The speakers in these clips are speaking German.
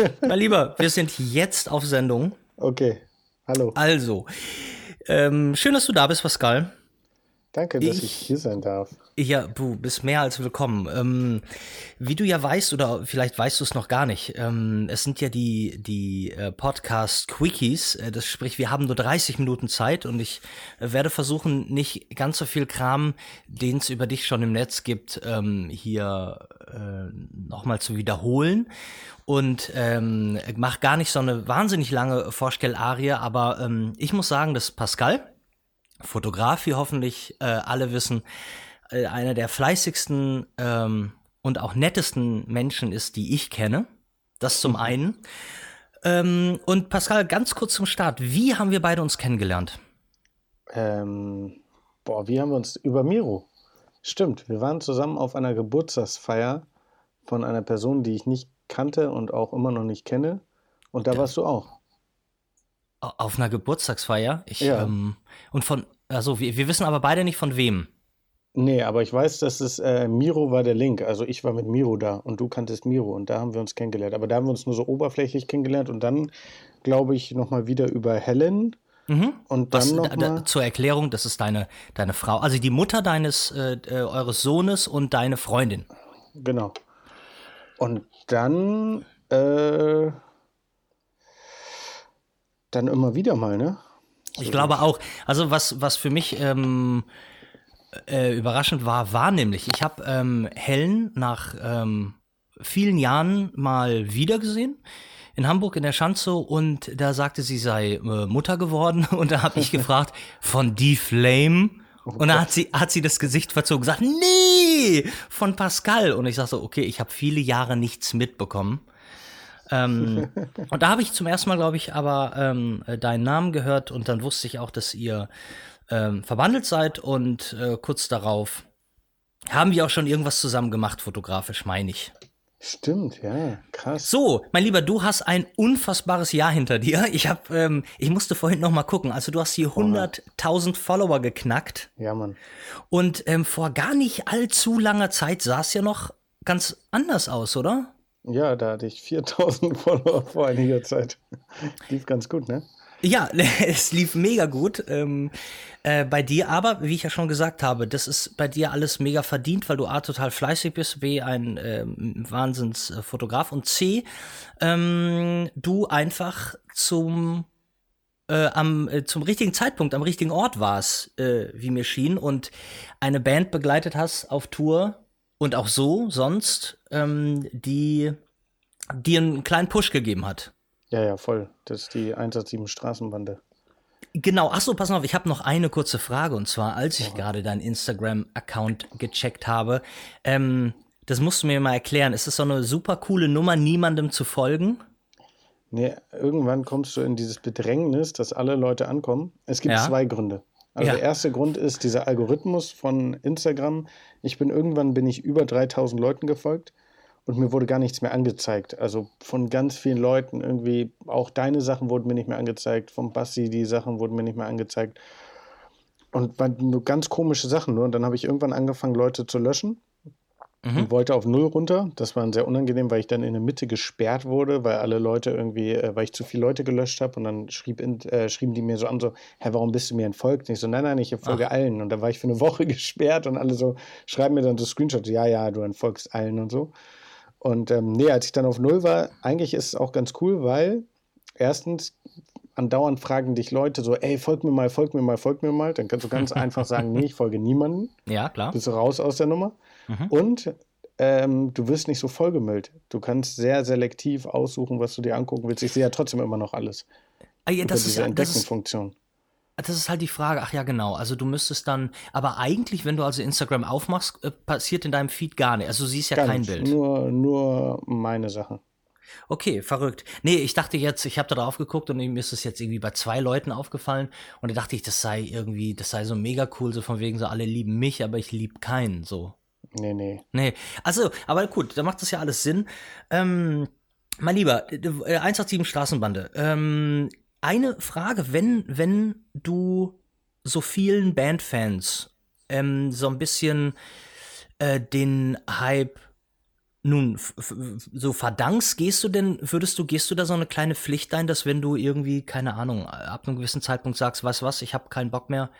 mein Lieber, wir sind jetzt auf Sendung. Okay, hallo. Also, ähm, schön, dass du da bist, Pascal. Danke, dass ich, ich, hier sein darf. Ja, du bist mehr als willkommen. Ähm, wie du ja weißt, oder vielleicht weißt du es noch gar nicht, ähm, es sind ja die, die äh, Podcast-Quickies. Äh, das sprich, wir haben nur 30 Minuten Zeit und ich äh, werde versuchen, nicht ganz so viel Kram, den es über dich schon im Netz gibt, ähm, hier äh, nochmal zu wiederholen. Und ähm, mach gar nicht so eine wahnsinnig lange Vorstellarie, aber ähm, ich muss sagen, dass Pascal Fotograf, wie hoffentlich äh, alle wissen, äh, einer der fleißigsten ähm, und auch nettesten Menschen ist, die ich kenne. Das zum mhm. einen. Ähm, und Pascal, ganz kurz zum Start. Wie haben wir beide uns kennengelernt? Ähm, boah, wie haben wir uns über Miro? Stimmt, wir waren zusammen auf einer Geburtstagsfeier von einer Person, die ich nicht kannte und auch immer noch nicht kenne. Und da ja. warst du auch. Auf einer Geburtstagsfeier? Ich, ja. Ähm, und von, also wir, wir wissen aber beide nicht von wem. Nee, aber ich weiß, dass es äh, Miro war der Link. Also ich war mit Miro da und du kanntest Miro und da haben wir uns kennengelernt. Aber da haben wir uns nur so oberflächlich kennengelernt und dann, glaube ich, nochmal wieder über Helen. Mhm. Und dann Was, noch mal zur Erklärung, das ist deine, deine Frau, also die Mutter deines äh, äh, eures Sohnes und deine Freundin. Genau. Und dann äh, dann immer wieder mal, ne? So ich glaube auch. Also was, was für mich ähm, äh, überraschend war, war nämlich, ich habe ähm, Helen nach ähm, vielen Jahren mal wiedergesehen in Hamburg in der Schanze und da sagte sie sei äh, Mutter geworden. Und da habe ich gefragt von Die Flame oh und da hat sie hat sie das Gesicht verzogen gesagt nee von Pascal. Und ich sag so okay ich habe viele Jahre nichts mitbekommen. Ähm, und da habe ich zum ersten Mal, glaube ich, aber ähm, deinen Namen gehört und dann wusste ich auch, dass ihr ähm, verwandelt seid und äh, kurz darauf haben wir auch schon irgendwas zusammen gemacht, fotografisch, meine ich. Stimmt, ja, krass. So, mein Lieber, du hast ein unfassbares Jahr hinter dir. Ich habe, ähm, ich musste vorhin noch mal gucken. Also du hast hier 100.000 Follower geknackt. Ja, Mann. Und ähm, vor gar nicht allzu langer Zeit sah es ja noch ganz anders aus, oder? Ja, da hatte ich 4000 Follower vor einiger Zeit. Lief ganz gut, ne? Ja, es lief mega gut ähm, äh, bei dir, aber wie ich ja schon gesagt habe, das ist bei dir alles mega verdient, weil du A total fleißig bist, B ein ähm, Wahnsinnsfotograf und C ähm, du einfach zum äh, am, äh, zum richtigen Zeitpunkt am richtigen Ort warst, äh, wie mir schien, und eine Band begleitet hast auf Tour, und auch so sonst, ähm, die dir einen kleinen Push gegeben hat. Ja, ja, voll. Das ist die 187 Straßenbande. Genau, achso, pass auf, ich habe noch eine kurze Frage und zwar, als ich oh. gerade deinen Instagram-Account gecheckt habe, ähm, das musst du mir mal erklären. Ist das so eine super coole Nummer, niemandem zu folgen? Nee, irgendwann kommst du in dieses Bedrängnis, dass alle Leute ankommen. Es gibt ja. zwei Gründe. Also ja. der erste Grund ist dieser Algorithmus von Instagram. Ich bin irgendwann bin ich über 3000 Leuten gefolgt und mir wurde gar nichts mehr angezeigt. Also von ganz vielen Leuten irgendwie, auch deine Sachen wurden mir nicht mehr angezeigt, vom Bassi die Sachen wurden mir nicht mehr angezeigt. Und waren nur ganz komische Sachen nur. Und dann habe ich irgendwann angefangen, Leute zu löschen mhm. und wollte auf Null runter. Das war sehr unangenehm, weil ich dann in der Mitte gesperrt wurde, weil alle Leute irgendwie, äh, weil ich zu viele Leute gelöscht habe und dann schrieb in, äh, schrieben die mir so an, so, hä, warum bist du mir entfolgt? Und ich so, nein, nein, ich folge Ach. allen. Und da war ich für eine Woche gesperrt und alle so schreiben mir dann so Screenshots, ja, ja, du entfolgst allen und so. Und ähm, nee, als ich dann auf Null war, eigentlich ist es auch ganz cool, weil erstens andauernd fragen dich Leute so, ey, folg mir mal, folg mir mal, folg mir mal. Dann kannst du ganz einfach sagen, nee, ich folge niemanden. Ja, klar. Bist du raus aus der Nummer. Mhm. Und ähm, du wirst nicht so vollgemüllt. Du kannst sehr selektiv aussuchen, was du dir angucken willst. Ich sehe ja trotzdem immer noch alles. Ah, ja, das, ist. Das, das ist halt die Frage. Ach ja, genau. Also du müsstest dann, aber eigentlich, wenn du also Instagram aufmachst, äh, passiert in deinem Feed gar nicht. Also du siehst ja gar kein nicht. Bild. Nur, nur meine Sachen. Okay, verrückt. Nee, ich dachte jetzt, ich habe da drauf geguckt und mir ist es jetzt irgendwie bei zwei Leuten aufgefallen und da dachte ich, das sei irgendwie, das sei so mega cool, so von wegen so alle lieben mich, aber ich lieb keinen, so. Nee, nee. Nee. Also, aber gut, da macht das ja alles Sinn. Ähm, mein Lieber, 187 äh, Straßenbande. Ähm, eine Frage, wenn, wenn du so vielen Bandfans ähm, so ein bisschen äh, den Hype nun, so verdankst, gehst du denn, würdest du, gehst du da so eine kleine Pflicht ein, dass wenn du irgendwie, keine Ahnung, ab einem gewissen Zeitpunkt sagst, weißt was, ich habe keinen Bock mehr,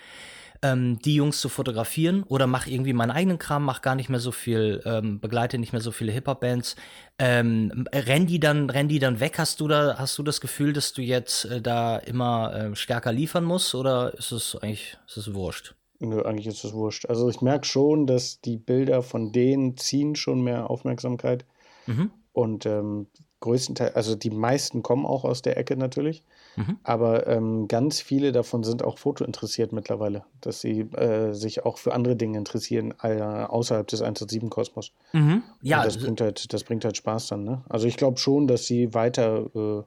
ähm, die Jungs zu fotografieren oder mach irgendwie meinen eigenen Kram, mach gar nicht mehr so viel, ähm, begleite nicht mehr so viele Hip-Hop-Bands. Ähm, rennen die dann, rennen die dann weg? Hast du da, hast du das Gefühl, dass du jetzt äh, da immer äh, stärker liefern musst oder ist es eigentlich, ist es wurscht? Nö, eigentlich ist es wurscht. Also ich merke schon, dass die Bilder von denen ziehen schon mehr Aufmerksamkeit. Mhm. Und ähm, größtenteils, also die meisten kommen auch aus der Ecke natürlich, mhm. aber ähm, ganz viele davon sind auch fotointeressiert mittlerweile, dass sie äh, sich auch für andere Dinge interessieren äh, außerhalb des 107-Kosmos. Mhm. Ja, Und das bringt halt, das bringt halt Spaß dann. Ne? Also ich glaube schon, dass sie weiter äh,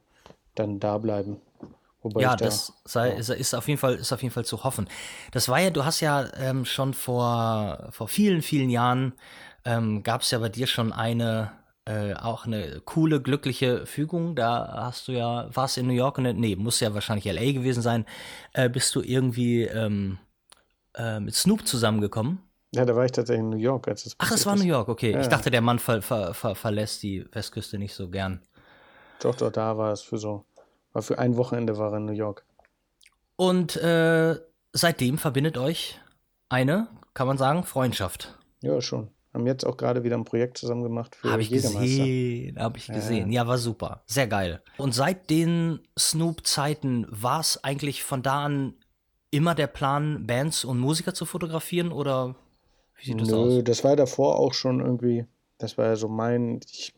dann da bleiben. Wobei ja, da, das sei, ja. Ist, ist, auf jeden Fall, ist auf jeden Fall zu hoffen. Das war ja, du hast ja ähm, schon vor, vor vielen, vielen Jahren ähm, gab es ja bei dir schon eine äh, auch eine coole, glückliche Fügung. Da hast du ja, warst in New York und nee, muss ja wahrscheinlich LA gewesen sein, äh, bist du irgendwie ähm, äh, mit Snoop zusammengekommen. Ja, da war ich tatsächlich in New York. Als es Ach, das war New York, okay. Ja. Ich dachte, der Mann ver ver ver verlässt die Westküste nicht so gern. Doch, doch, da war es für so, war für ein Wochenende war er in New York. Und äh, seitdem verbindet euch eine, kann man sagen, Freundschaft. Ja, schon. Haben jetzt auch gerade wieder ein Projekt zusammen gemacht für Habe ich gesehen, habe ich gesehen. Ja. ja, war super. Sehr geil. Und seit den Snoop-Zeiten war es eigentlich von da an immer der Plan, Bands und Musiker zu fotografieren oder wie sieht das Nö, aus? das war davor auch schon irgendwie, das war ja so mein, ich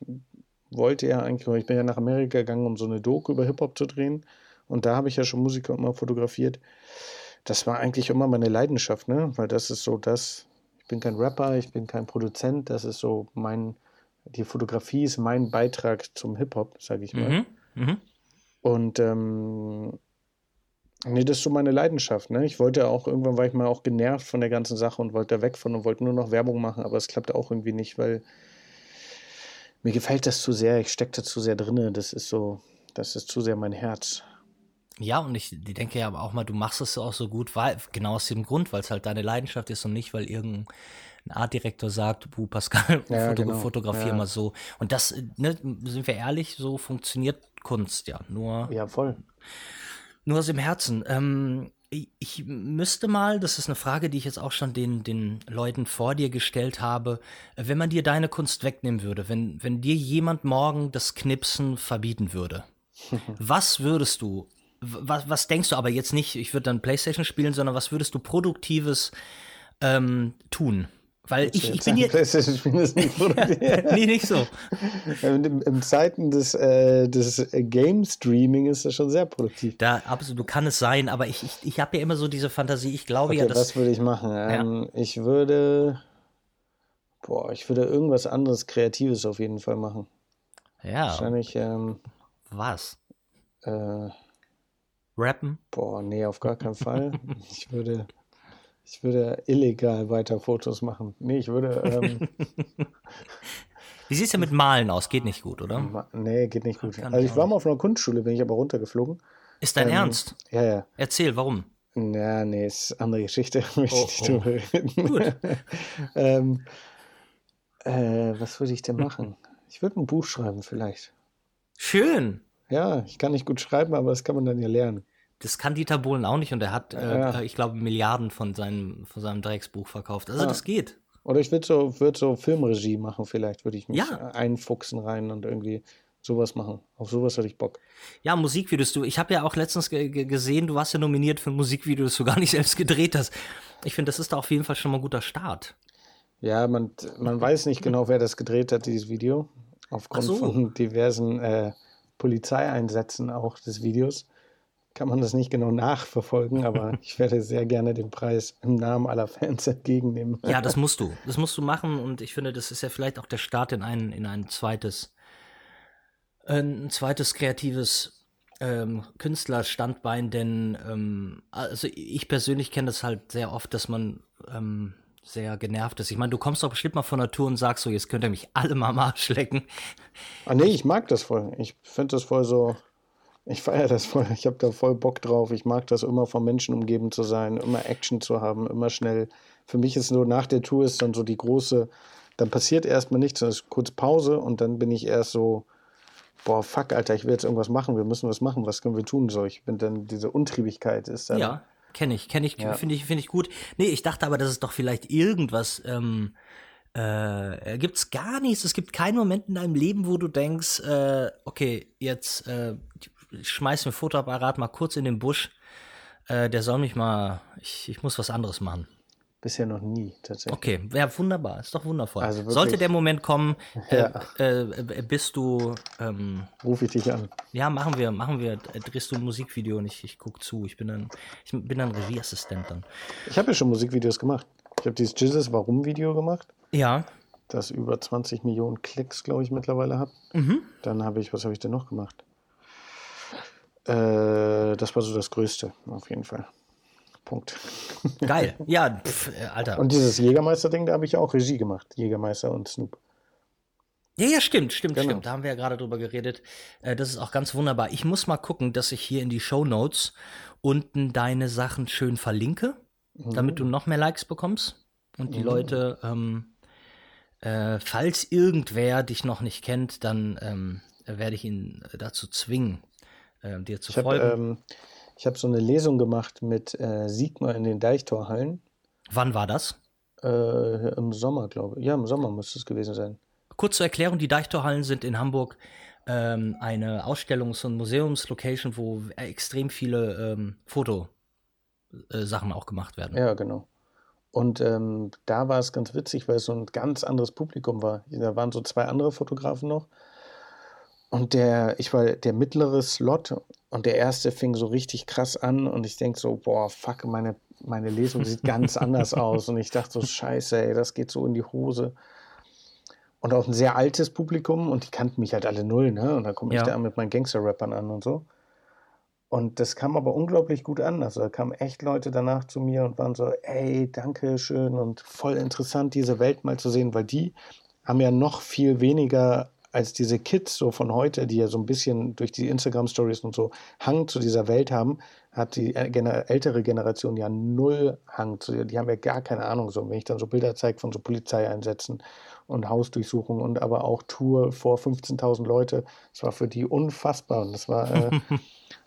wollte ja eigentlich, ich bin ja nach Amerika gegangen, um so eine Doku über Hip-Hop zu drehen und da habe ich ja schon Musiker immer fotografiert. Das war eigentlich immer meine Leidenschaft, ne? Weil das ist so das, ich bin kein Rapper, ich bin kein Produzent, das ist so mein, die Fotografie ist mein Beitrag zum Hip-Hop, sage ich mal. Mhm, mh. Und ähm, nee, das ist so meine Leidenschaft. Ne? Ich wollte auch, irgendwann war ich mal auch genervt von der ganzen Sache und wollte da weg von und wollte nur noch Werbung machen, aber es klappte auch irgendwie nicht, weil mir gefällt das zu sehr, ich stecke da zu sehr drin, das ist so, das ist zu sehr mein Herz. Ja, und ich denke ja auch mal, du machst es auch so gut, weil, genau aus dem Grund, weil es halt deine Leidenschaft ist und nicht, weil irgendein Artdirektor sagt, du Pascal, ja, foto genau. fotografier ja. mal so. Und das, ne, sind wir ehrlich, so funktioniert Kunst ja. Nur. Ja, voll. Nur aus dem Herzen. Ähm, ich müsste mal, das ist eine Frage, die ich jetzt auch schon den, den Leuten vor dir gestellt habe, wenn man dir deine Kunst wegnehmen würde, wenn, wenn dir jemand morgen das Knipsen verbieten würde, was würdest du was, was denkst du aber jetzt nicht, ich würde dann Playstation spielen, sondern was würdest du Produktives ähm, tun? Weil ich, ich bin hier. PlayStation spielen ist nicht produktiv. nee, nicht so. In, in Zeiten des, äh, des Game Streaming ist das schon sehr produktiv. Da absolut kann es sein, aber ich, ich, ich habe ja immer so diese Fantasie, ich glaube okay, ja, dass. Was würde ich machen? Ja. Ähm, ich würde. Boah, ich würde irgendwas anderes Kreatives auf jeden Fall machen. Ja. Wahrscheinlich. Ähm, was? Äh, Rappen? Boah, nee, auf gar keinen Fall. ich würde, ich würde illegal weiter Fotos machen. Nee, ich würde. Ähm, Wie sieht es ja mit Malen aus? Geht nicht gut, oder? Ma nee, geht nicht gut. Also ich war mal auf einer Kunstschule, bin ich aber runtergeflogen. Ist dein ähm, Ernst? Ja, ja. Erzähl, warum? Ja, nee, ist eine andere Geschichte. Möchte oh, ich nicht oh. drüber reden. Gut. ähm, äh, was würde ich denn machen? Ich würde ein Buch schreiben, vielleicht. Schön. Ja, ich kann nicht gut schreiben, aber das kann man dann ja lernen. Das kann Dieter Bohlen auch nicht und er hat, äh, ja. ich glaube, Milliarden von seinem, von seinem Drecksbuch verkauft. Also ja. das geht. Oder ich würde so, würd so Filmregie machen, vielleicht würde ich mich ja. einfuchsen rein und irgendwie sowas machen. Auf sowas hatte ich Bock. Ja, Musikvideos. Du, ich habe ja auch letztens gesehen, du warst ja nominiert für ein Musikvideo, das du gar nicht selbst gedreht hast. Ich finde, das ist da auf jeden Fall schon mal ein guter Start. Ja, man, man weiß nicht genau, wer das gedreht hat, dieses Video. Aufgrund so. von diversen äh, Polizeieinsätzen auch des Videos kann man das nicht genau nachverfolgen, aber ich werde sehr gerne den Preis im Namen aller Fans entgegennehmen. Ja, das musst du. Das musst du machen und ich finde, das ist ja vielleicht auch der Start in ein, in ein zweites, ein zweites kreatives ähm, Künstlerstandbein, denn ähm, also ich persönlich kenne das halt sehr oft, dass man ähm, sehr genervt ist. Ich meine, du kommst doch bestimmt mal von der Tour und sagst so, jetzt könnt ihr mich alle mal am Arsch lecken. Ah nee, ich mag das voll. Ich finde das voll so, ich feiere das voll. Ich habe da voll Bock drauf. Ich mag das immer von Menschen umgeben zu sein, immer Action zu haben, immer schnell. Für mich ist nur nach der Tour ist dann so die große, dann passiert erstmal nichts, dann ist kurz Pause und dann bin ich erst so, boah, fuck, Alter, ich will jetzt irgendwas machen, wir müssen was machen, was können wir tun? So, ich bin dann, diese Untriebigkeit ist dann. Ja, kenne ich, kenne ich, ja. finde ich, finde ich gut. Nee, ich dachte aber, das ist doch vielleicht irgendwas, ähm, äh, gibt es gar nichts. Es gibt keinen Moment in deinem Leben, wo du denkst, äh, okay, jetzt äh, schmeiß mir Fotoapparat mal kurz in den Busch. Äh, der soll mich mal, ich, ich muss was anderes machen. Bisher noch nie, tatsächlich. Okay, ja, wunderbar, ist doch wundervoll. Also Sollte der Moment kommen, äh, ja. äh, bist du. Ähm, Ruf ich dich an. Ja, machen wir, machen wir, drehst du ein Musikvideo und ich, ich gucke zu. Ich bin dann, ich bin dann Regieassistent dann. Ich habe ja schon Musikvideos gemacht. Ich habe dieses Jizzes Warum-Video gemacht. Ja. Das über 20 Millionen Klicks, glaube ich, mittlerweile hat. Mhm. Dann habe ich, was habe ich denn noch gemacht? Äh, das war so das Größte, auf jeden Fall. Punkt. Geil. Ja, pf, äh, Alter. Und dieses Jägermeister-Ding, da habe ich auch Regie gemacht. Jägermeister und Snoop. Ja, ja, stimmt, stimmt, genau. stimmt. Da haben wir ja gerade drüber geredet. Äh, das ist auch ganz wunderbar. Ich muss mal gucken, dass ich hier in die Show Notes unten deine Sachen schön verlinke, mhm. damit du noch mehr Likes bekommst. Und die mhm. Leute, ähm, äh, falls irgendwer dich noch nicht kennt, dann ähm, werde ich ihn dazu zwingen, äh, dir zu ich folgen. Hab, ähm, ich habe so eine Lesung gemacht mit äh, Sigmar in den Deichtorhallen. Wann war das? Äh, Im Sommer, glaube ich. Ja, im Sommer müsste es gewesen sein. Kurz zur Erklärung: Die Deichtorhallen sind in Hamburg ähm, eine Ausstellungs- und Museumslocation, wo extrem viele ähm, Fotosachen auch gemacht werden. Ja, genau. Und ähm, da war es ganz witzig, weil es so ein ganz anderes Publikum war. Da waren so zwei andere Fotografen noch. Und der, ich war der mittlere Slot und der erste fing so richtig krass an und ich denke so, boah, fuck, meine, meine Lesung sieht ganz anders aus. Und ich dachte so, scheiße, ey, das geht so in die Hose. Und auch ein sehr altes Publikum und die kannten mich halt alle null, ne? Und da komme ich ja. da mit meinen Gangster-Rappern an und so. Und das kam aber unglaublich gut an. Also da kamen echt Leute danach zu mir und waren so, ey, danke schön und voll interessant, diese Welt mal zu sehen, weil die haben ja noch viel weniger als diese Kids so von heute, die ja so ein bisschen durch die Instagram-Stories und so Hang zu dieser Welt haben, hat die ältere Generation ja null Hang zu, die haben ja gar keine Ahnung so. Wenn ich dann so Bilder zeige von so Polizeieinsätzen und Hausdurchsuchungen und aber auch Tour vor 15.000 Leute, das war für die unfassbar und das war, äh,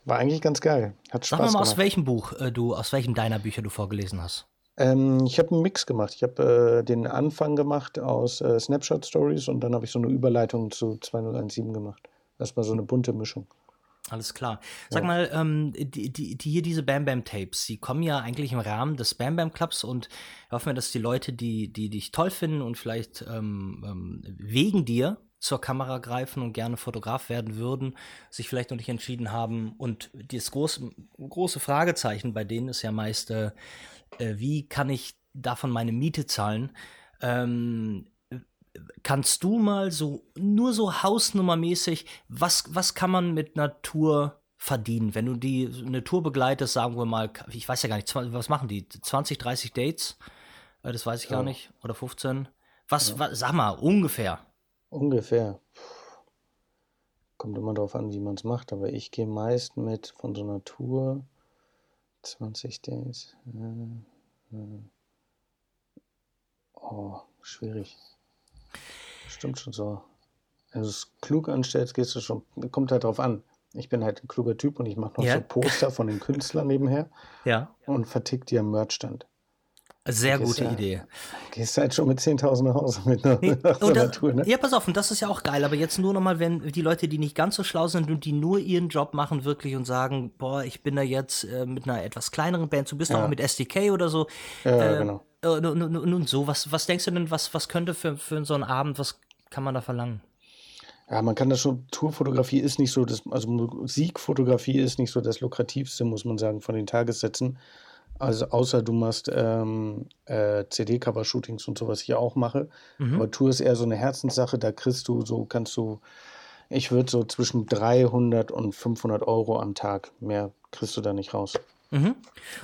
war eigentlich ganz geil. Hat Spaß Sag mal, gemacht. aus welchem Buch äh, du, aus welchem deiner Bücher du vorgelesen hast. Ähm, ich habe einen Mix gemacht. Ich habe äh, den Anfang gemacht aus äh, Snapshot Stories und dann habe ich so eine Überleitung zu 2017 gemacht. Das war so eine bunte Mischung. Alles klar. Sag ja. mal, ähm, die, die, die, hier diese Bam Bam Tapes, die kommen ja eigentlich im Rahmen des Bam Bam Clubs und ich hoffe mir, dass die Leute, die, die dich toll finden und vielleicht ähm, ähm, wegen dir zur Kamera greifen und gerne Fotograf werden würden, sich vielleicht noch nicht entschieden haben. Und das große, große Fragezeichen bei denen ist ja meist, äh, äh, wie kann ich davon meine Miete zahlen? Ähm, kannst du mal so, nur so hausnummermäßig, was, was kann man mit Natur verdienen? Wenn du die, eine Tour begleitest, sagen wir mal, ich weiß ja gar nicht, was machen die? 20, 30 Dates? Äh, das weiß ich ja. gar nicht. Oder 15? Was, ja. was, sag mal, ungefähr. Ungefähr. Kommt immer darauf an, wie man es macht, aber ich gehe meist mit von so einer Tour 20 Days. Äh, äh. Oh, schwierig. Stimmt schon so. Wenn du es klug anstellst, gehst du schon. Kommt halt drauf an. Ich bin halt ein kluger Typ und ich mache noch ja. so Poster von den Künstlern nebenher. Ja. Und vertick die am Merchstand. Sehr gute ja, Idee. Gehst halt schon mit 10.000 nach Hause mit einer, nee, so einer Tour, ne? Ja, pass auf, und das ist ja auch geil. Aber jetzt nur nochmal, wenn die Leute, die nicht ganz so schlau sind und die nur ihren Job machen wirklich und sagen, boah, ich bin da jetzt äh, mit einer etwas kleineren Band, du bist ja. auch mit SDK oder so. Ja, äh, genau. Und, und, und, so, was, was denkst du denn, was, was könnte für, für so einen Abend, was kann man da verlangen? Ja, man kann das schon, Tourfotografie ist nicht so, das, also Musikfotografie ist nicht so das lukrativste, muss man sagen, von den Tagessätzen. Also außer du machst ähm, äh, CD-Cover-Shootings und so, was ich auch mache. Mhm. Aber Tour ist eher so eine Herzenssache, da kriegst du so, kannst du, ich würde so zwischen 300 und 500 Euro am Tag, mehr kriegst du da nicht raus. Mhm.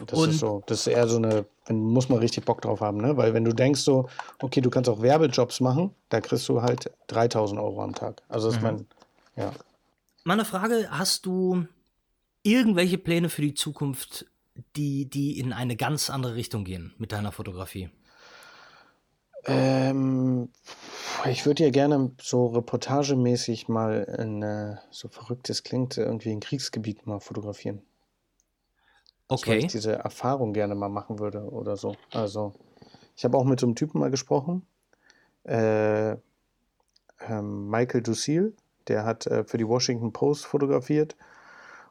Das und ist so, das ist eher so eine, muss man richtig Bock drauf haben, ne? Weil wenn du denkst so, okay, du kannst auch Werbejobs machen, da kriegst du halt 3000 Euro am Tag. Also das mhm. ist mein, ja. Meine Frage, hast du irgendwelche Pläne für die Zukunft die, die in eine ganz andere Richtung gehen mit deiner Fotografie? Ähm, ich würde ja gerne so reportagemäßig mal ein, äh, so verrückt es klingt, irgendwie ein Kriegsgebiet mal fotografieren. Okay. Weil ich diese Erfahrung gerne mal machen würde oder so. Also, ich habe auch mit so einem Typen mal gesprochen. Äh, äh, Michael Ducil, der hat äh, für die Washington Post fotografiert.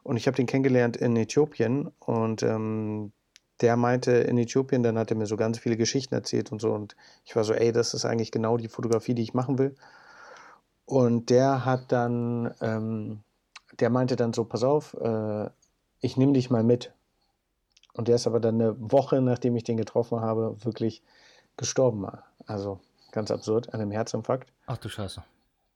Und ich habe den kennengelernt in Äthiopien. Und ähm, der meinte in Äthiopien, dann hat er mir so ganz viele Geschichten erzählt und so. Und ich war so, ey, das ist eigentlich genau die Fotografie, die ich machen will. Und der hat dann, ähm, der meinte dann so, pass auf, äh, ich nehme dich mal mit. Und der ist aber dann eine Woche, nachdem ich den getroffen habe, wirklich gestorben. Also ganz absurd, an einem Herzinfarkt. Ach du Scheiße.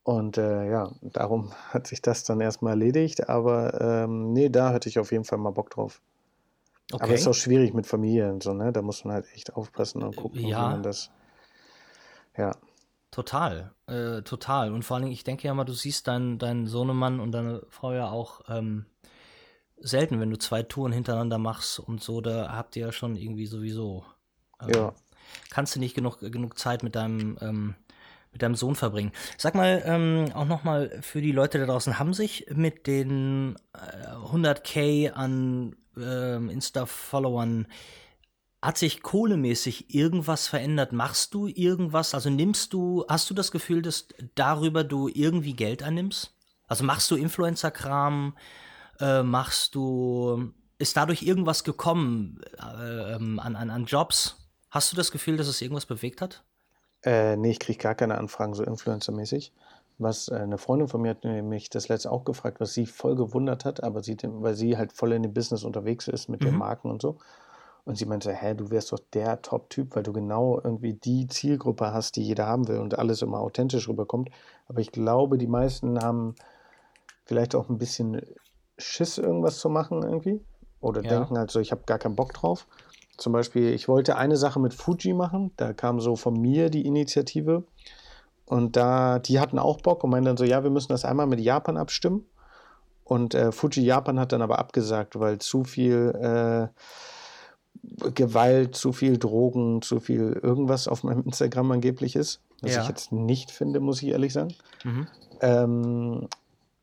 Und äh, ja, darum hat sich das dann erstmal erledigt. Aber ähm, nee, da hatte ich auf jeden Fall mal Bock drauf. Okay. Aber es ist auch schwierig mit Familie und so, ne? Da muss man halt echt aufpassen und gucken, ja. wie man das. Ja. Total, äh, total. Und vor allen Dingen, ich denke ja mal, du siehst deinen, deinen Sohnemann und deine Frau ja auch ähm, selten, wenn du zwei Touren hintereinander machst und so, da habt ihr ja schon irgendwie sowieso. Ähm, ja. Kannst du nicht genug, genug Zeit mit deinem, ähm, mit deinem Sohn verbringen. Sag mal, ähm, auch nochmal für die Leute da draußen, haben sich mit den äh, 100k an ähm, Insta-Followern hat sich kohlemäßig irgendwas verändert? Machst du irgendwas? Also nimmst du, hast du das Gefühl, dass darüber du irgendwie Geld annimmst? Also machst du Influencer-Kram? äh, machst du, ist dadurch irgendwas gekommen äh, ähm, an, an, an Jobs? Hast du das Gefühl, dass es irgendwas bewegt hat? Äh, nee, ich kriege gar keine Anfragen so influencermäßig. Was äh, eine Freundin von mir hat mich das letzte auch gefragt, was sie voll gewundert hat, aber sie, weil sie halt voll in dem Business unterwegs ist mit mhm. den Marken und so. Und sie meinte, hä, du wärst doch der Top-Typ, weil du genau irgendwie die Zielgruppe hast, die jeder haben will und alles immer authentisch rüberkommt. Aber ich glaube, die meisten haben vielleicht auch ein bisschen Schiss, irgendwas zu machen irgendwie. Oder ja. denken halt so, ich habe gar keinen Bock drauf. Zum Beispiel, ich wollte eine Sache mit Fuji machen. Da kam so von mir die Initiative. Und da, die hatten auch Bock und meinten dann so, ja, wir müssen das einmal mit Japan abstimmen. Und äh, Fuji Japan hat dann aber abgesagt, weil zu viel äh, Gewalt, zu viel Drogen, zu viel irgendwas auf meinem Instagram angeblich ist. Was ja. ich jetzt nicht finde, muss ich ehrlich sagen. Mhm. Ähm,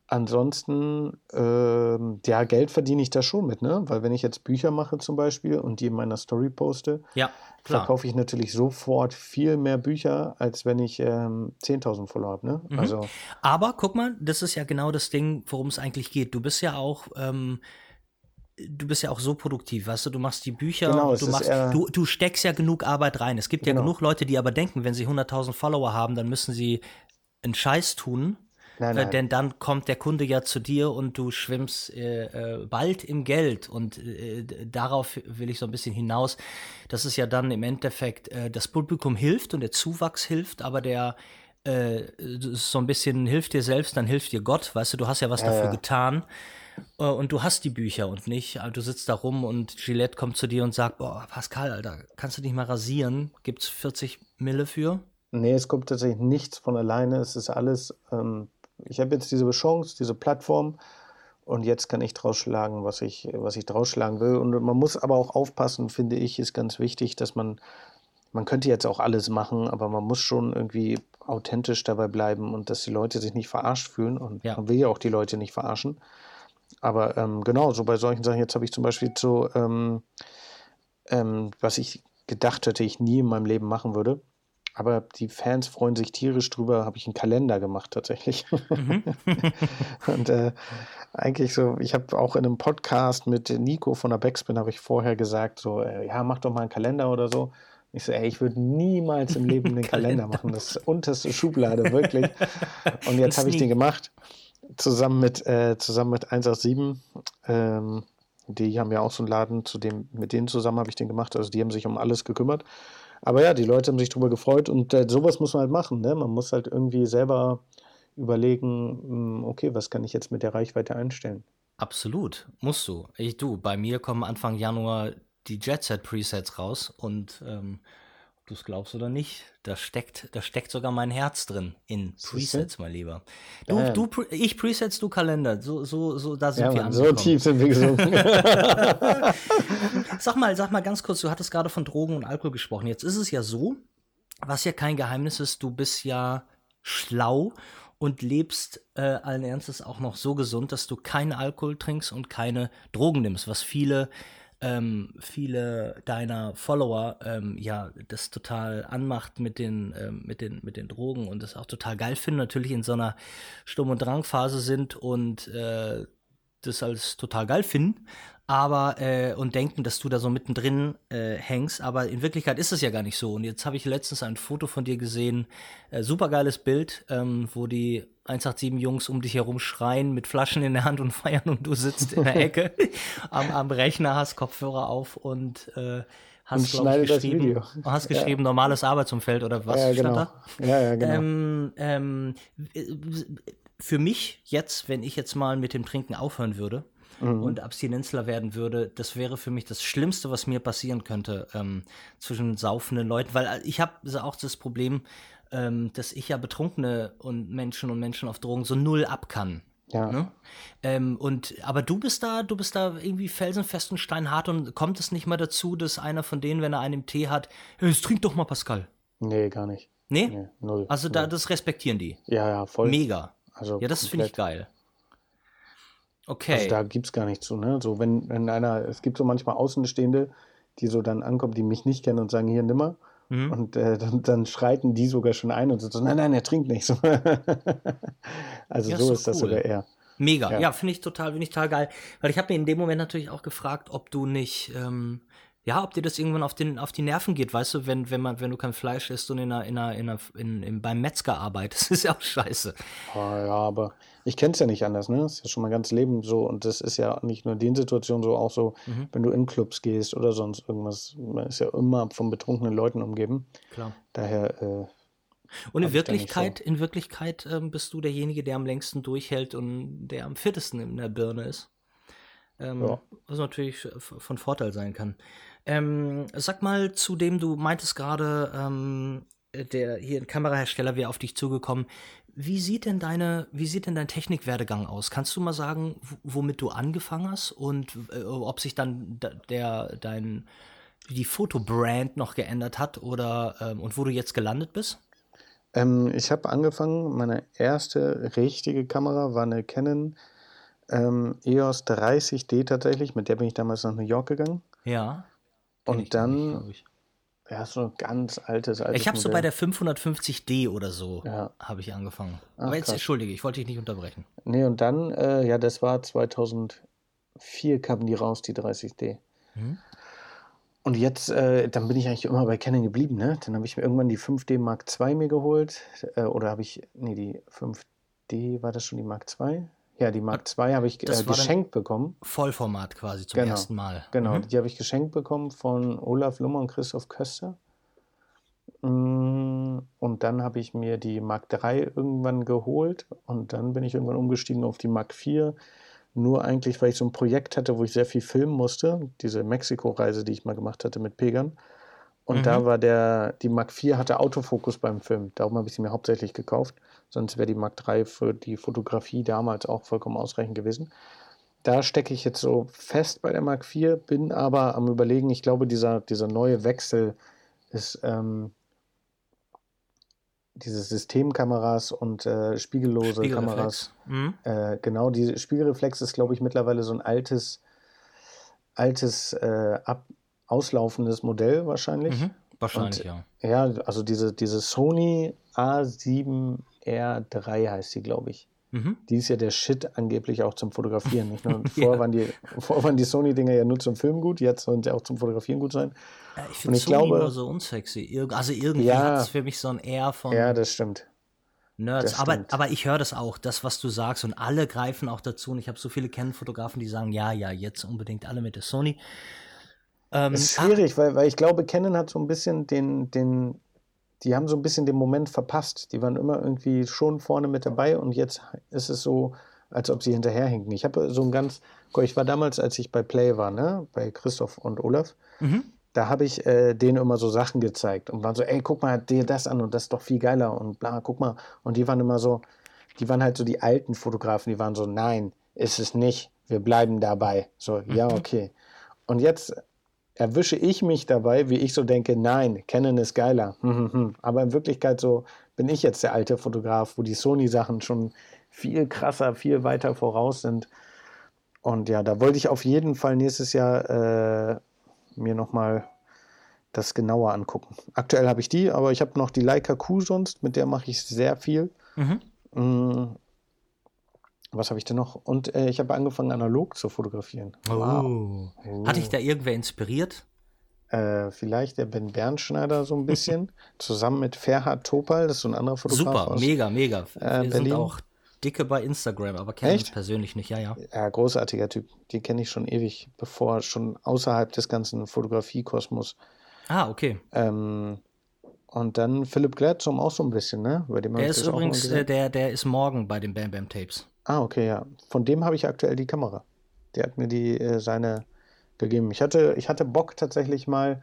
Ansonsten, ähm, ja, Geld verdiene ich da schon mit, ne? Weil wenn ich jetzt Bücher mache zum Beispiel und die in meiner Story poste, ja, verkaufe ich natürlich sofort viel mehr Bücher, als wenn ich ähm, 10.000 Follower habe, ne? Mhm. Also, Aber guck mal, das ist ja genau das Ding, worum es eigentlich geht. Du bist ja auch ähm, du bist ja auch so produktiv, weißt du, du machst die Bücher, genau, du, machst, du, du steckst ja genug Arbeit rein. Es gibt genau. ja genug Leute, die aber denken, wenn sie 100.000 Follower haben, dann müssen sie einen Scheiß tun, Nein, nein. denn dann kommt der Kunde ja zu dir und du schwimmst äh, äh, bald im Geld. Und äh, darauf will ich so ein bisschen hinaus. Das ist ja dann im Endeffekt, äh, das Publikum hilft und der Zuwachs hilft, aber der äh, so ein bisschen hilft dir selbst, dann hilft dir Gott. Weißt du, du hast ja was ja, dafür ja. getan. Und du hast die Bücher und nicht, du sitzt da rum und Gillette kommt zu dir und sagt, boah, Pascal, Alter, kannst du dich mal rasieren? Gibt's 40 Mille für? Nee, es kommt tatsächlich nichts von alleine. Es ist alles ähm, ich habe jetzt diese Chance, diese Plattform und jetzt kann ich draus schlagen, was ich, was ich draus schlagen will. Und man muss aber auch aufpassen, finde ich, ist ganz wichtig, dass man, man könnte jetzt auch alles machen, aber man muss schon irgendwie authentisch dabei bleiben und dass die Leute sich nicht verarscht fühlen. Und ja. man will ja auch die Leute nicht verarschen. Aber ähm, genau, so bei solchen Sachen, jetzt habe ich zum Beispiel so, ähm, ähm, was ich gedacht hätte, ich nie in meinem Leben machen würde. Aber die Fans freuen sich tierisch drüber, habe ich einen Kalender gemacht tatsächlich. Mhm. und äh, eigentlich so, ich habe auch in einem Podcast mit Nico von der Backspin, habe ich vorher gesagt, so, äh, ja, mach doch mal einen Kalender oder so. Ich so, ey, ich würde niemals im Leben einen Kalender machen. Das ist unterste Schublade, wirklich. Und jetzt habe ich den gemacht, zusammen mit, äh, zusammen mit 187. Ähm, die haben ja auch so einen Laden, zu dem, mit denen zusammen habe ich den gemacht. Also die haben sich um alles gekümmert. Aber ja, die Leute haben sich darüber gefreut und äh, sowas muss man halt machen. Ne? Man muss halt irgendwie selber überlegen, hm, okay, was kann ich jetzt mit der Reichweite einstellen? Absolut, musst du. Ich, du, bei mir kommen Anfang Januar die Jet Set Presets raus und ähm, du es glaubst oder nicht, da steckt, da steckt sogar mein Herz drin in Presets, mein Lieber. Du, ja. du, ich Presets, du Kalender. So, so, so, da sind ja, wir Mann, So tief sind wir gesunken. sag mal, sag mal ganz kurz, du hattest gerade von Drogen und Alkohol gesprochen. Jetzt ist es ja so, was ja kein Geheimnis ist, du bist ja schlau und lebst äh, allen Ernstes auch noch so gesund, dass du keinen Alkohol trinkst und keine Drogen nimmst, was viele ähm, viele deiner Follower ähm, ja das total anmacht mit den, ähm, mit, den, mit den Drogen und das auch total geil finden, natürlich in so einer Sturm- und Drangphase sind und äh, das als total geil finden, aber äh, und denken, dass du da so mittendrin äh, hängst, aber in Wirklichkeit ist es ja gar nicht so. Und jetzt habe ich letztens ein Foto von dir gesehen, äh, supergeiles Bild, ähm, wo die 187 Jungs um dich herum schreien mit Flaschen in der Hand und feiern und du sitzt in der Ecke am, am Rechner, hast Kopfhörer auf und äh, hast, glaube ich, geschrieben, hast geschrieben, ja. normales Arbeitsumfeld oder was ja, genau. Ja, ja, genau. Ähm, ähm, für mich jetzt, wenn ich jetzt mal mit dem Trinken aufhören würde, mhm. und Abstinenzler werden würde, das wäre für mich das Schlimmste, was mir passieren könnte ähm, zwischen saufenden Leuten, weil äh, ich habe auch das Problem, ähm, dass ich ja Betrunkene und Menschen und Menschen auf Drogen so null ab kann. Ja. Ne? Ähm, und aber du bist da, du bist da irgendwie felsenfest und steinhart und kommt es nicht mal dazu, dass einer von denen, wenn er einen Tee hat, jetzt trink doch mal Pascal. Nee, gar nicht. Nee? nee null. Also da, das respektieren die. Ja, ja, voll. Mega. Also ja, das finde ich geil. Okay. Also da gibt es gar nichts zu, ne? So, wenn, wenn einer, es gibt so manchmal Außenstehende, die so dann ankommen, die mich nicht kennen und sagen, hier nimmer. Mhm. Und äh, dann, dann, schreiten die sogar schon ein und so, nein, nein, er trinkt nicht. So. also ja, so ist, cool. das sogar eher. Mega, ja, ja finde ich total, finde ich total geil. Weil ich habe mir in dem Moment natürlich auch gefragt, ob du nicht, ähm, ja, ob dir das irgendwann auf, den, auf die Nerven geht, weißt du, wenn, wenn, man, wenn du kein Fleisch isst und in einer, in einer, in einer, in, in, beim Metzger arbeitest, ist ja auch scheiße. Oh, ja, aber ich kenne es ja nicht anders, ne? Das ist ja schon mein ganzes Leben so und das ist ja nicht nur in den Situationen so, auch so, mhm. wenn du in Clubs gehst oder sonst irgendwas, man ist ja immer von betrunkenen Leuten umgeben. Klar. Daher. Äh, und in Wirklichkeit, so. in Wirklichkeit ähm, bist du derjenige, der am längsten durchhält und der am fittesten in der Birne ist. Ähm, ja. Was natürlich von Vorteil sein kann. Ähm, sag mal, zu dem du meintest gerade, ähm, der hier ein Kamerahersteller wäre auf dich zugekommen. Wie sieht denn deine, wie sieht denn dein Technikwerdegang aus? Kannst du mal sagen, womit du angefangen hast und äh, ob sich dann der, dein, die Fotobrand noch geändert hat oder ähm, und wo du jetzt gelandet bist? Ähm, ich habe angefangen, meine erste richtige Kamera war eine Canon ähm, EOS 30D tatsächlich, mit der bin ich damals nach New York gegangen. Ja. Und dann, nicht, ja, so ein ganz altes, altes Ich habe so bei der 550D oder so, ja. habe ich angefangen. Ach, Aber jetzt, krass. entschuldige, ich wollte dich nicht unterbrechen. Nee, und dann, äh, ja, das war 2004 kamen die raus, die 30D. Mhm. Und jetzt, äh, dann bin ich eigentlich immer bei Canon geblieben, ne? Dann habe ich mir irgendwann die 5D Mark II mir geholt. Äh, oder habe ich, nee, die 5D, war das schon die Mark II? Ja, die Mark II habe ich äh, geschenkt bekommen. Vollformat quasi zum genau, ersten Mal. Genau, mhm. die habe ich geschenkt bekommen von Olaf Lummer und Christoph Köster. Mm, und dann habe ich mir die Mark III irgendwann geholt und dann bin ich irgendwann umgestiegen auf die Mark IV. Nur eigentlich, weil ich so ein Projekt hatte, wo ich sehr viel filmen musste. Diese Mexiko-Reise, die ich mal gemacht hatte mit Pegern. Und mhm. da war der, die Mark IV hatte Autofokus beim Film. Darum habe ich sie mir hauptsächlich gekauft. Sonst wäre die Mark III für die Fotografie damals auch vollkommen ausreichend gewesen. Da stecke ich jetzt so fest bei der Mark IV, bin aber am Überlegen, ich glaube, dieser, dieser neue Wechsel ist ähm, diese Systemkameras und äh, spiegellose Kameras. Mhm. Äh, genau, die Spiegelreflex ist, glaube ich, mittlerweile so ein altes, altes äh, ab, auslaufendes Modell wahrscheinlich. Mhm, wahrscheinlich, und, ja. Ja, also diese, diese Sony A7R3 heißt sie, glaube ich. Mhm. Die ist ja der Shit angeblich auch zum Fotografieren. Nicht nur, vorher, ja. waren die, vorher waren die Sony-Dinger ja nur zum Film gut, jetzt sollen sie auch zum Fotografieren gut sein. Ja, ich finde Sony glaube, immer so unsexy. Also irgendwie ja, hat es für mich so ein Air von. Ja, das stimmt. Nerds, aber, aber ich höre das auch, das, was du sagst, und alle greifen auch dazu. Und ich habe so viele Canon-Fotografen, die sagen, ja, ja, jetzt unbedingt alle mit der Sony. Ähm, ist schwierig, weil, weil ich glaube, Canon hat so ein bisschen den, den, die haben so ein bisschen den Moment verpasst. Die waren immer irgendwie schon vorne mit dabei und jetzt ist es so, als ob sie hinterherhinken. Ich habe so ein ganz, ich war damals, als ich bei Play war, ne, bei Christoph und Olaf, mhm. da habe ich äh, denen immer so Sachen gezeigt und waren so, ey, guck mal dir das an und das ist doch viel geiler und bla, guck mal. Und die waren immer so, die waren halt so die alten Fotografen, die waren so, nein, ist es nicht, wir bleiben dabei. So, ja, mhm. okay. Und jetzt erwische ich mich dabei, wie ich so denke, nein, Canon ist geiler. Aber in Wirklichkeit so bin ich jetzt der alte Fotograf, wo die Sony-Sachen schon viel krasser, viel weiter voraus sind. Und ja, da wollte ich auf jeden Fall nächstes Jahr äh, mir nochmal das genauer angucken. Aktuell habe ich die, aber ich habe noch die Leica Q sonst, mit der mache ich sehr viel. Mhm. Was habe ich denn noch? Und äh, ich habe angefangen, analog zu fotografieren. Oh. Wow. Oh. Hat dich da irgendwer inspiriert? Äh, vielleicht der Ben Bernschneider so ein bisschen, zusammen mit Ferhat Topal, das ist so ein anderer Fotograf. Super, aus, mega, mega. Äh, Wir Berlin. sind auch dicke bei Instagram, aber kenne ich persönlich nicht, ja, ja. Ja, großartiger Typ. Den kenne ich schon ewig, bevor schon außerhalb des ganzen Fotografiekosmos. Ah, okay. Ähm, und dann Philipp Gladstone auch so ein bisschen, ne? Bei dem der ist übrigens, äh, der, der ist morgen bei den Bam Bam Tapes. Ah, okay, ja. Von dem habe ich aktuell die Kamera. Der hat mir die äh, seine gegeben. Ich hatte, ich hatte Bock tatsächlich mal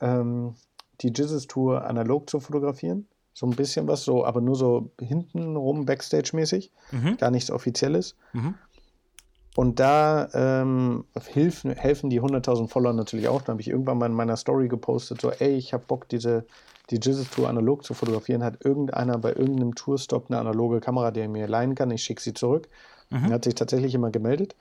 ähm, die Jizzes Tour analog zu fotografieren. So ein bisschen was, so, aber nur so hintenrum Backstage-mäßig. Mhm. Gar nichts Offizielles. Mhm. Und da ähm, helfen, helfen die 100.000 Follower natürlich auch. Da habe ich irgendwann mal in meiner Story gepostet, so, ey, ich habe Bock, diese die Jizzes Tour analog zu fotografieren, hat irgendeiner bei irgendeinem Tourstop eine analoge Kamera, die er mir leihen kann. Ich schicke sie zurück. Mhm. Er hat sich tatsächlich immer gemeldet.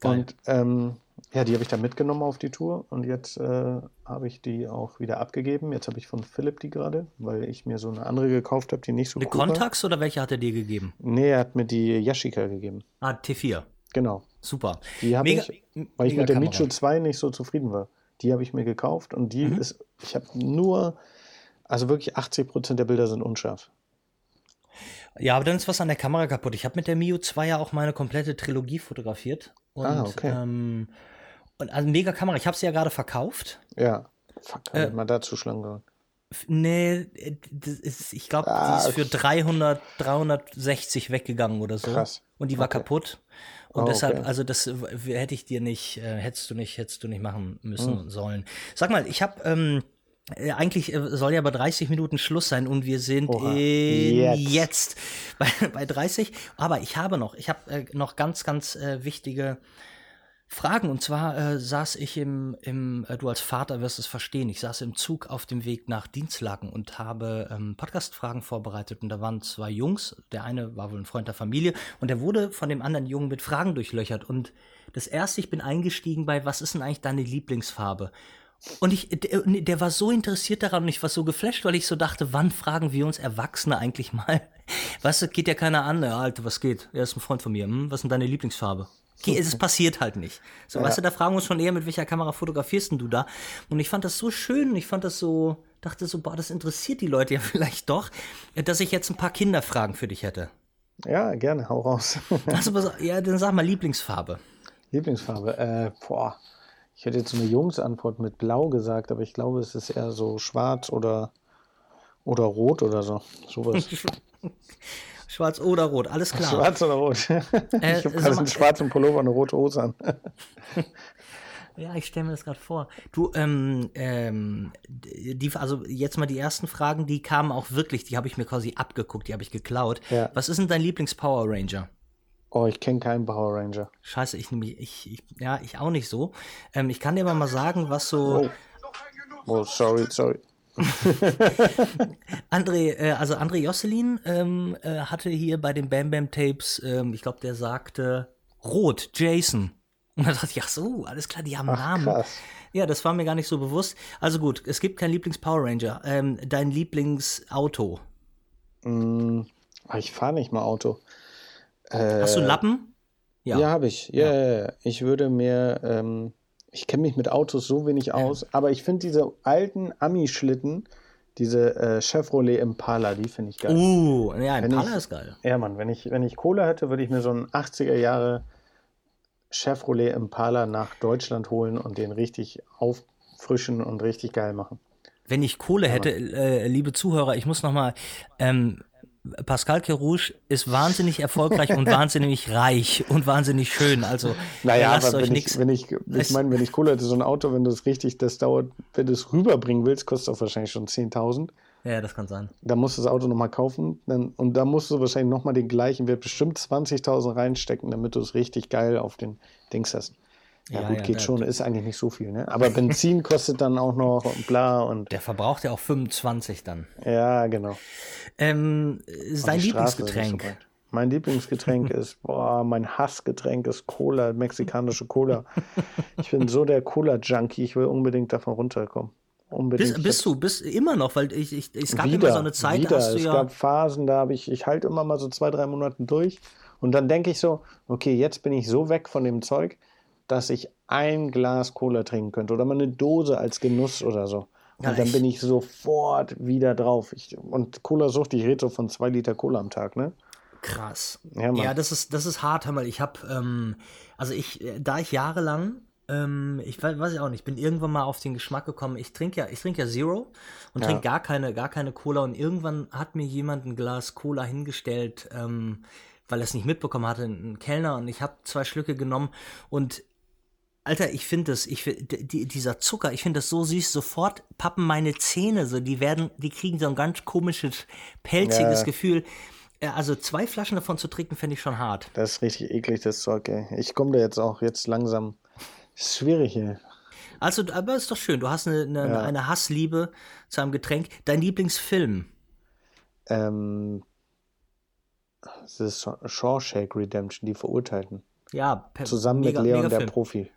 Geil. Und ähm, ja, die habe ich dann mitgenommen auf die Tour und jetzt äh, habe ich die auch wieder abgegeben. Jetzt habe ich von Philipp die gerade, weil ich mir so eine andere gekauft habe, die nicht so Eine cool Contax oder welche hat er dir gegeben? Nee, er hat mir die Yashica gegeben. Ah, T4. Genau. Super. Die habe ich, weil ich mit der Micho 2 nicht so zufrieden war. Die habe ich mir gekauft und die mhm. ist, ich habe nur also wirklich 80 Prozent der Bilder sind unscharf. Ja, aber dann ist was an der Kamera kaputt. Ich habe mit der Mio 2 ja auch meine komplette Trilogie fotografiert. Und, ah, okay. Ähm, und also mega Kamera. Ich habe sie ja gerade verkauft. Ja. Fuck, äh, mal dazu schlagen. Nee, ist, ich glaube, ah, die ist für 300, 360 weggegangen oder so. Krass. Und die war okay. kaputt. Und oh, deshalb, okay. also das hätte ich dir nicht, äh, hättest du nicht, hättest du nicht machen müssen hm. sollen. Sag mal, ich habe ähm, äh, eigentlich äh, soll ja bei 30 Minuten Schluss sein und wir sind Oha, jetzt, jetzt bei, bei 30. Aber ich habe noch, ich habe äh, noch ganz, ganz äh, wichtige Fragen. Und zwar äh, saß ich im, im äh, du als Vater wirst es verstehen, ich saß im Zug auf dem Weg nach Dienstlaken und habe ähm, Podcast-Fragen vorbereitet. Und da waren zwei Jungs. Der eine war wohl ein Freund der Familie und der wurde von dem anderen Jungen mit Fragen durchlöchert. Und das erste, ich bin eingestiegen bei, was ist denn eigentlich deine Lieblingsfarbe? Und ich, der, der, war so interessiert daran und ich war so geflasht, weil ich so dachte, wann fragen wir uns Erwachsene eigentlich mal? Du, geht ja keiner an, ja, Alter, was geht? Er ist ein Freund von mir. Hm, was ist denn deine Lieblingsfarbe? Es passiert halt nicht. So, ja. weißt du, da fragen wir uns schon eher, mit welcher Kamera fotografierst du da? Und ich fand das so schön, ich fand das so, dachte so, boah, das interessiert die Leute ja vielleicht doch, dass ich jetzt ein paar Kinderfragen für dich hätte. Ja, gerne, hau raus. also, ja, dann sag mal Lieblingsfarbe. Lieblingsfarbe, äh, boah. Ich hätte jetzt eine Jungsantwort mit Blau gesagt, aber ich glaube, es ist eher so schwarz oder, oder rot oder so. Sowas. Schwarz oder rot, alles klar. Schwarz oder rot. Äh, ich habe gerade einen schwarzen Pullover und eine rote Hose an. ja, ich stelle mir das gerade vor. Du, ähm, ähm, die, also jetzt mal die ersten Fragen, die kamen auch wirklich, die habe ich mir quasi abgeguckt, die habe ich geklaut. Ja. Was ist denn dein Lieblings-Power Ranger? Oh, ich kenne keinen Power Ranger. Scheiße, ich nehme ich, ich, ja, ich auch nicht so. Ähm, ich kann dir aber mal sagen, was so. Oh, oh sorry, sorry. André, äh, also André Josselin ähm, äh, hatte hier bei den Bam Bam Tapes, ähm, ich glaube, der sagte Rot, Jason. Und dann dachte ich, ach so, alles klar, die haben ach, Namen. Krass. Ja, das war mir gar nicht so bewusst. Also gut, es gibt keinen Lieblings-Power Ranger. Ähm, dein Lieblingsauto? Mm, ich fahre nicht mal Auto. Äh, Hast du Lappen? Ja, ja habe ich. Ja, ja. Ich würde mir, ähm, ich kenne mich mit Autos so wenig aus, ja. aber ich finde diese alten Ami-Schlitten, diese äh, Chevrolet Impala, die finde ich geil. Uh, ja, Impala ich, ist geil. Ja, Mann, wenn ich, wenn ich Kohle hätte, würde ich mir so einen 80er Jahre Chevrolet Impala nach Deutschland holen und den richtig auffrischen und richtig geil machen. Wenn ich Kohle hätte, äh, liebe Zuhörer, ich muss noch mal ähm, Pascal Kerouche ist wahnsinnig erfolgreich und wahnsinnig reich und wahnsinnig schön. Also naja, lasst aber euch nichts. Wenn ich, ich meine, wenn ich Kohle hätte, so ein Auto, wenn du es richtig, das dauert, wenn du es rüberbringen willst, kostet auch wahrscheinlich schon 10.000. Ja, das kann sein. Da musst du das Auto nochmal kaufen dann, und da musst du wahrscheinlich nochmal den gleichen Wert, bestimmt 20.000 reinstecken, damit du es richtig geil auf den Dings hast. Ja, ja gut, ja, geht schon, ist eigentlich nicht so viel, ne? Aber Benzin kostet dann auch noch und bla und. Der verbraucht ja auch 25 dann. Ja, genau. Ähm, sein Lieblingsgetränk. So mein Lieblingsgetränk ist, boah, mein Hassgetränk ist Cola, mexikanische Cola. ich bin so der Cola-Junkie, ich will unbedingt davon runterkommen. Unbedingt. Bist, bist du, bist immer noch, weil ich, ich, es gab wieder, immer so eine Zeit, wieder. hast du es ja. Es gab Phasen, da habe ich, ich halte immer mal so zwei, drei Monate durch und dann denke ich so, okay, jetzt bin ich so weg von dem Zeug, dass ich ein Glas Cola trinken könnte oder mal eine Dose als Genuss oder so. Und ja, dann bin ich sofort wieder drauf. Ich, und Cola-Sucht, ich rede so von zwei Liter Cola am Tag, ne? Krass. Ja, ja, das ist, das ist hart, weil ich habe, ähm, also ich, äh, da ich jahrelang, ähm, ich weiß, weiß ich auch nicht, bin irgendwann mal auf den Geschmack gekommen, ich trinke ja, ich trinke ja Zero und ja. trinke gar keine, gar keine Cola und irgendwann hat mir jemand ein Glas Cola hingestellt, ähm, weil er es nicht mitbekommen hatte, ein Kellner und ich habe zwei Schlücke genommen und Alter, ich finde das, ich die, dieser Zucker, ich finde das so süß. Sofort pappen meine Zähne so, die werden, die kriegen so ein ganz komisches, pelziges ja. Gefühl. Also zwei Flaschen davon zu trinken, fände ich schon hart. Das ist richtig eklig, das Zeug, ey. Ich komme da jetzt auch jetzt langsam. Ist schwierig hier. Also, aber ist doch schön. Du hast eine, eine, ja. eine Hassliebe zu einem Getränk. Dein Lieblingsfilm? Ähm, das ist Shawshank Redemption, die Verurteilten. Ja, Zusammen mega, mit Leon, der Profi.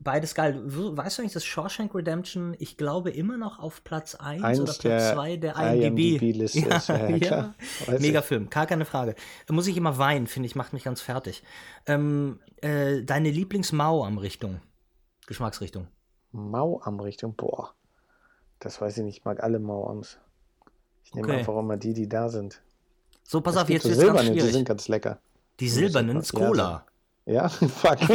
Beides geil. Weißt du eigentlich, dass Shawshank Redemption, ich glaube, immer noch auf Platz 1 Eins oder Platz 2 der, der IMDb-Liste IMDb ist? Ja, ja, ja. Mega Film, gar keine Frage. Muss ich immer weinen, finde ich, macht mich ganz fertig. Ähm, äh, deine Lieblings-Mau am Richtung? Geschmacksrichtung? Mau am Richtung? Boah, das weiß ich nicht. Ich mag alle Mauams. Ich nehme okay. einfach immer die, die da sind. So, pass es auf, jetzt wird es ganz schwierig. Die sind ganz lecker. Die silbernen ist Cola. Ja, fuck.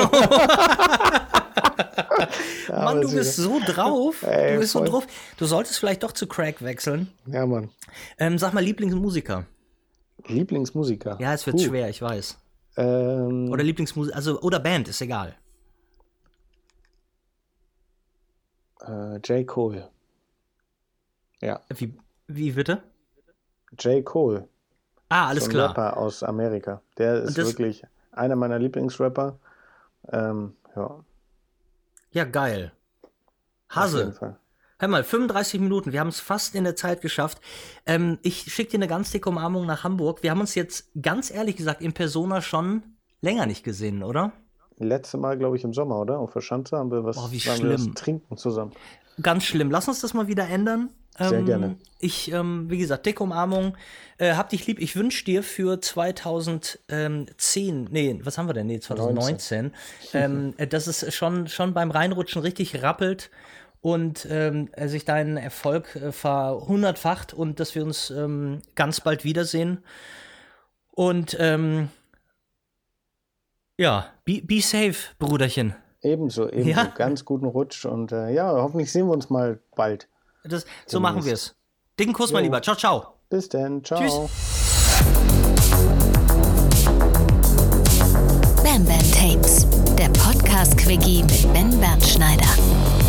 ja, Mann, du bist so drauf. Ey, du bist voll. so drauf. Du solltest vielleicht doch zu Crack wechseln. Ja, Mann. Ähm, sag mal, Lieblingsmusiker. Lieblingsmusiker? Ja, es wird Puh. schwer, ich weiß. Ähm, oder Lieblingsmusik, also oder Band, ist egal. Äh, J. Cole. Ja. Wie, wie bitte? J. Cole. Ah, alles so ein klar. Rapper aus Amerika. Der ist wirklich einer meiner Lieblingsrapper. Ähm, ja. Ja, geil. Hase. Hör mal, 35 Minuten, wir haben es fast in der Zeit geschafft. Ähm, ich schicke dir eine ganz dicke Umarmung nach Hamburg. Wir haben uns jetzt ganz ehrlich gesagt in Persona schon länger nicht gesehen, oder? Letzte Mal, glaube ich, im Sommer, oder? Auf der Schanze haben wir was, oh, wie schlimm. Wir was trinken zusammen. Ganz schlimm. Lass uns das mal wieder ändern. Sehr ähm, gerne. Ich, ähm, wie gesagt, dicke Umarmung. Äh, hab dich lieb. Ich wünsche dir für 2010, nee, was haben wir denn? Nee, 2019, ähm, äh, dass es schon, schon beim Reinrutschen richtig rappelt und ähm, sich dein Erfolg äh, verhundertfacht und dass wir uns ähm, ganz bald wiedersehen. Und ähm, ja, be, be safe, Bruderchen. Ebenso, ebenso. Ja? Ganz guten Rutsch und äh, ja, hoffentlich sehen wir uns mal bald. Das, so machen wir es. Dicken Kuss, jo. mein Lieber. Ciao, ciao. Bis dann. Ciao. Tschüss. Bam Bam Tapes, der Podcast-Quickie mit Ben Bernschneider.